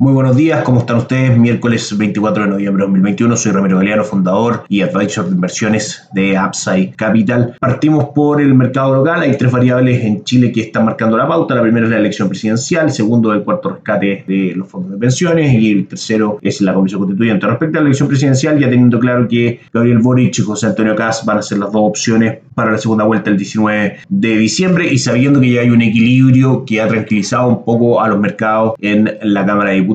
Muy buenos días, ¿cómo están ustedes? Miércoles 24 de noviembre de 2021, soy Ramiro Galeano, fundador y advisor de inversiones de Upside Capital. Partimos por el mercado local, hay tres variables en Chile que están marcando la pauta. La primera es la elección presidencial, el segundo el cuarto rescate de los fondos de pensiones y el tercero es la comisión constituyente. Respecto a la elección presidencial, ya teniendo claro que Gabriel Boric y José Antonio Kass van a ser las dos opciones para la segunda vuelta el 19 de diciembre y sabiendo que ya hay un equilibrio que ha tranquilizado un poco a los mercados en la Cámara de Diputados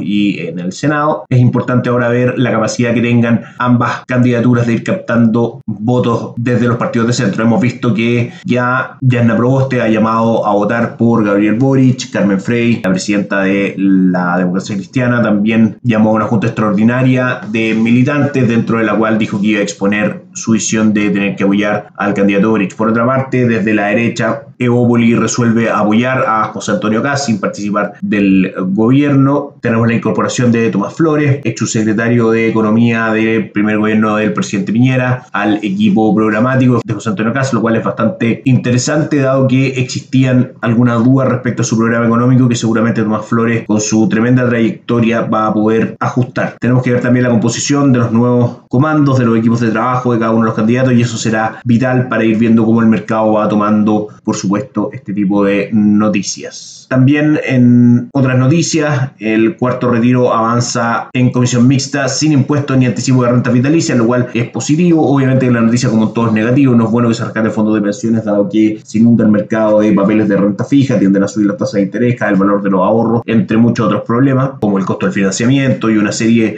y en el Senado. Es importante ahora ver la capacidad que tengan ambas candidaturas de ir captando votos desde los partidos de centro. Hemos visto que ya Yanna Proboste ha llamado a votar por Gabriel Boric, Carmen Frey, la presidenta de la democracia cristiana, también llamó a una junta extraordinaria de militantes dentro de la cual dijo que iba a exponer su visión de tener que apoyar al candidato Boric. Por otra parte, desde la derecha, Evópoli resuelve apoyar a José Antonio Caz sin participar del gobierno. Tenemos la incorporación de Tomás Flores, hecho secretario de Economía del primer gobierno del presidente Piñera, al equipo programático de José Antonio Caz, lo cual es bastante interesante dado que existían algunas dudas respecto a su programa económico que seguramente Tomás Flores con su tremenda trayectoria va a poder ajustar. Tenemos que ver también la composición de los nuevos comandos, de los equipos de trabajo de cada uno de los candidatos y eso será vital para ir viendo cómo el mercado va tomando, por supuesto, este tipo de noticias. También en otras noticias, el cuarto retiro avanza en comisión mixta sin impuestos ni anticipo de renta vitalicia, lo cual es positivo. Obviamente la noticia como todo es negativo, no es bueno que se rescate fondos de pensiones dado que se inunda el mercado de papeles de renta fija, tienden a subir las tasas de interés, cae el valor de los ahorros, entre muchos otros problemas, como el costo del financiamiento y una serie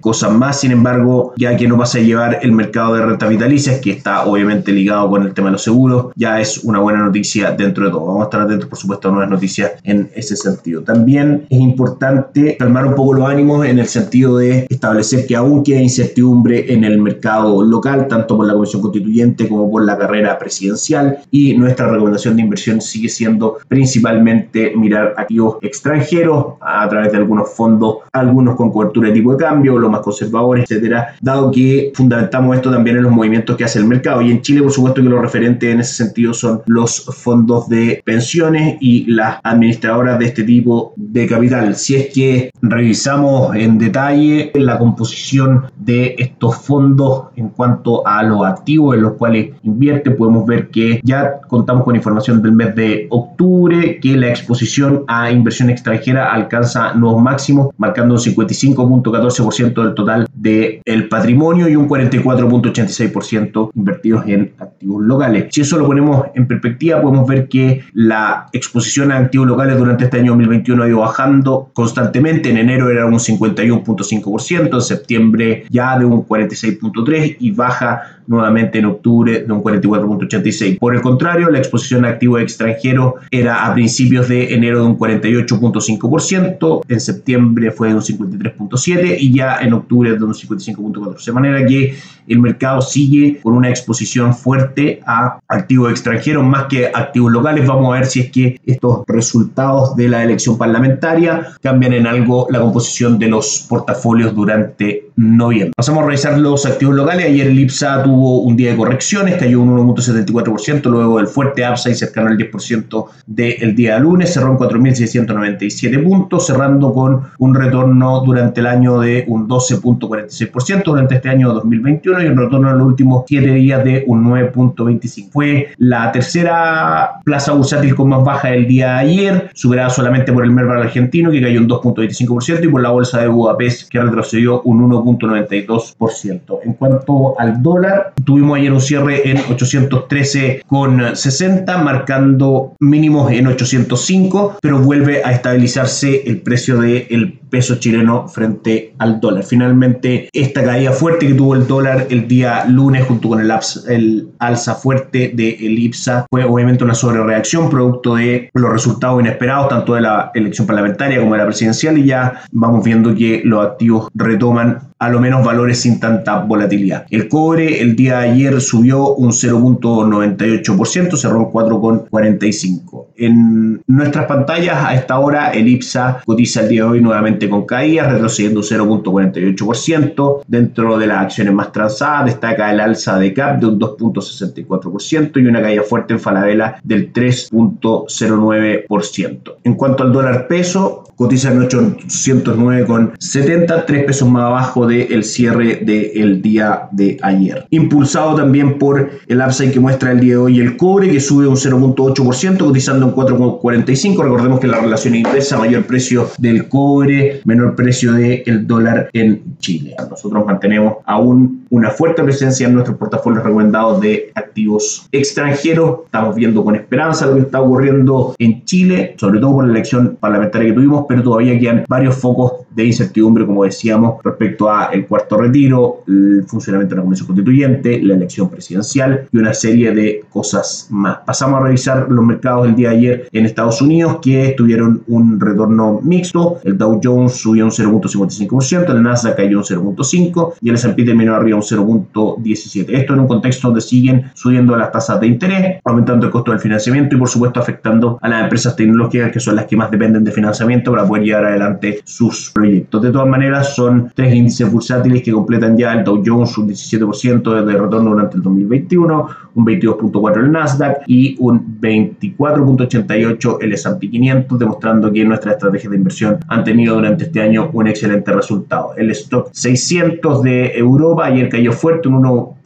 cosas más. Sin embargo, ya que no pasa a llevar el mercado de renta vitalicia, que está obviamente ligado con el tema de los seguros, ya es una buena noticia dentro de todo. Vamos a estar atentos, por supuesto, a nuevas noticias en ese sentido. También es importante calmar un poco los ánimos en el sentido de establecer que aún queda incertidumbre en el mercado local, tanto por la Comisión Constituyente como por la carrera presidencial y nuestra recomendación de inversión sigue siendo principalmente mirar activos extranjeros a través de algunos fondos, algunos con cobertura de tipo de cambio, los más conservadores, etcétera, dado que fundamentamos esto también en los movimientos que hace el mercado y en Chile por supuesto que los referentes en ese sentido son los fondos de pensiones y las administradoras de este tipo de capital. Si es que revisamos en detalle la composición de estos fondos en cuanto a los activos en los cuales invierte, podemos ver que ya contamos con información del mes de octubre, que la exposición a inversión extranjera alcanza nuevos máximos, marcando un 55.14% del total del patrimonio y un 44.86% invertidos en activos locales. Si eso lo ponemos en perspectiva, podemos ver que la exposición a activos locales durante este año 2021 ha ido bajando constantemente. En enero era un 51.5%, en septiembre ya de un 46.3% y baja nuevamente en octubre de un 44.86%. Por el contrario, la exposición a activos extranjeros era a principios de enero de un 48.5%, en septiembre fue de un 53.7% y ya en octubre de un 55.4%. De manera que el mercado sigue con una exposición fuerte a activos extranjeros más que activos locales. Vamos a ver si es que estos resultados de la elección parlamentaria cambian en algo la composición de los portafolios durante noviembre. Pasamos a revisar los activos locales. Ayer el IPSA tuvo un día de correcciones, cayó un 1.74%, luego del fuerte upside cercano al 10% del día de lunes, cerró en 4.697 puntos, cerrando con un retorno durante el año de un 12.46% durante este año 2021 y un retorno en los últimos 7 días de un 9.25%. Fue la tercera plaza bursátil con más baja del día de ayer, superada solamente por el Merval argentino que cayó un 2.25% y por la bolsa de Budapest que retrocedió un 1.92%. En cuanto al dólar, tuvimos ayer un cierre en 813,60, marcando mínimos en 805, pero vuelve a estabilizarse el precio del peso chileno frente al dólar. Finalmente, esta caída fuerte que tuvo el dólar el día lunes junto con el, el alza fuerte de IPSA fue obviamente una sobrereacción producto de los resultados inesperados tanto de la elección parlamentaria como de la presidencial y ya vamos viendo que los activos retoman a lo menos valores sin tanta volatilidad. El cobre el día de ayer subió un 0.98%, cerró en 4,45. En nuestras pantallas a esta hora el IPSA cotiza el día de hoy nuevamente con caída, retrocediendo un 0.48%. Dentro de las acciones más transadas destaca el alza de CAP de un 2.64% y una caída fuerte en Falabella del 3.09%. En cuanto al dólar peso, cotiza en 809,70, 3 pesos más abajo del cierre del día de ayer. Impulsado también por el upside que muestra el día de hoy el cobre, que sube un 0.8%, cotizando en 4.45. Recordemos que la relación inversa, mayor precio del cobre, menor precio del dólar en Chile. Nosotros mantenemos aún una fuerte presencia en nuestros portafolios recomendados de activos extranjeros. Estamos viendo con esperanza lo que está ocurriendo en Chile, sobre todo por la elección parlamentaria que tuvimos, pero todavía quedan varios focos de incertidumbre, como decíamos, respecto a el cuarto retiro, el funcionamiento de la Convención Constituyente, la elección presidencial y una serie de cosas más. Pasamos a revisar los mercados el día de ayer en Estados Unidos, que tuvieron un retorno mixto. El Dow Jones subió un 0.55%, el Nasdaq cayó un 0.5% y el S&P terminó arriba un 0.17%. Esto en un contexto donde siguen subiendo las tasas de interés, aumentando el costo del financiamiento y por supuesto afectando a las empresas tecnológicas que son las que más dependen de financiamiento para poder llevar adelante sus proyectos. De todas maneras, son tres índices bursátiles que completan ya el Dow Jones un 17% de retorno durante el 2021, un 22.4% el Nasdaq y un 24.88% el S&P 500, demostrando que nuestras estrategias de inversión han tenido durante este año un excelente resultado. El stock 600 de Europa ayer cayó fuerte, un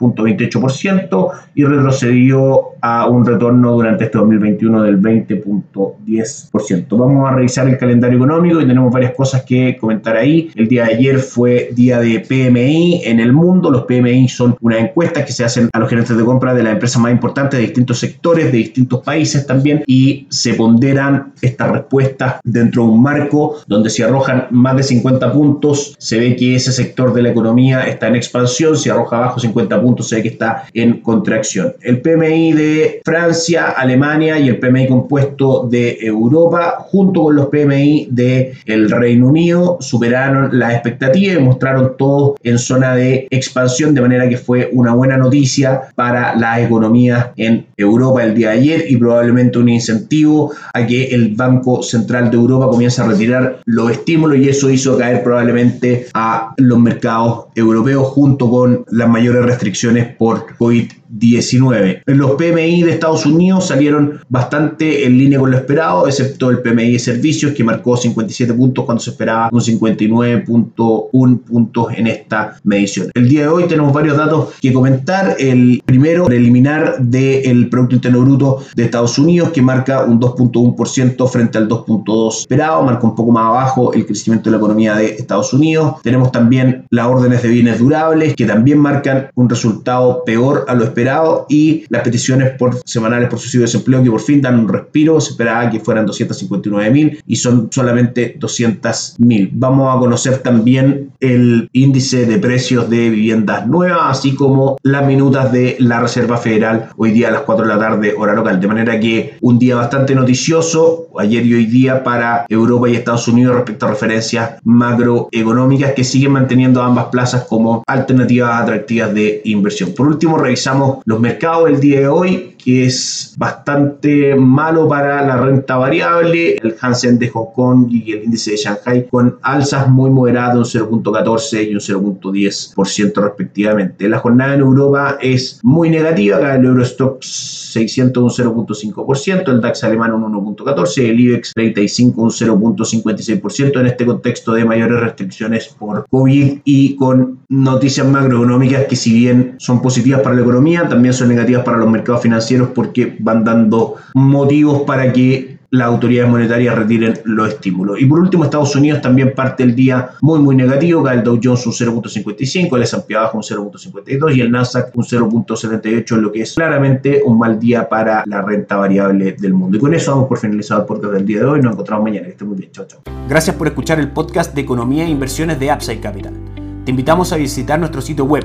1.28% y retrocedió a un retorno durante este 2021 del 20.10%. Vamos a revisar el calendario económico y tenemos varias cosas que comentar ahí. El día de ayer fue día de PMI en el mundo. Los PMI son una encuesta que se hacen a los gerentes de compra de las empresas más importantes de distintos sectores, de distintos países también, y se ponderan estas respuestas dentro de un marco donde se arrojan más de 50 puntos, se ve que ese sector de la economía está en expansión, si arroja abajo 50 puntos, ve que está en contracción. El PMI de Francia, Alemania y el PMI compuesto de Europa, junto con los PMI de el Reino Unido, superaron las expectativas y mostraron todos en zona de expansión, de manera que fue una buena noticia para la economía en Europa el día de ayer y probablemente un incentivo a que el Banco Central de Europa comience a retirar los estímulos y eso hizo caer probablemente a los mercados europeos junto con las mayores restricciones por COVID-19. 19. Los PMI de Estados Unidos salieron bastante en línea con lo esperado, excepto el PMI de servicios que marcó 57 puntos cuando se esperaba un 59.1 puntos en esta medición. El día de hoy tenemos varios datos que comentar. El primero, preliminar del Producto Interno Bruto de Estados Unidos que marca un 2.1% frente al 2.2 esperado, marca un poco más abajo el crecimiento de la economía de Estados Unidos. Tenemos también las órdenes de bienes durables que también marcan un resultado peor a lo esperado y las peticiones por semanales por suicidio de desempleo que por fin dan un respiro, se esperaba que fueran 259 mil y son solamente 200 mil. Vamos a conocer también el índice de precios de viviendas nuevas, así como las minutas de la Reserva Federal hoy día a las 4 de la tarde hora local, de manera que un día bastante noticioso ayer y hoy día para Europa y Estados Unidos respecto a referencias macroeconómicas que siguen manteniendo ambas plazas como alternativas atractivas de inversión. Por último, revisamos los mercados el día de hoy que es bastante malo para la renta variable, el Hansen de Hong Kong y el índice de Shanghai con alzas muy moderadas de un 0.14 y un 0.10% respectivamente. La jornada en Europa es muy negativa, acá el Eurostock 600 un 0.5%, el DAX alemán un 1.14, el IBEX 35 un 0.56% en este contexto de mayores restricciones por COVID y con noticias macroeconómicas que si bien son positivas para la economía, también son negativas para los mercados porque van dando motivos para que las autoridades monetarias retiren los estímulos. Y por último, Estados Unidos también parte el día muy, muy negativo, el Dow Jones un 0.55, el S&P abajo un 0.52 y el Nasdaq un 0.78, lo que es claramente un mal día para la renta variable del mundo. Y con eso vamos por finalizado el podcast del día de hoy. Nos encontramos mañana. Que estén muy bien. Chao, chao. Gracias por escuchar el podcast de Economía e Inversiones de Upside Capital. Te invitamos a visitar nuestro sitio web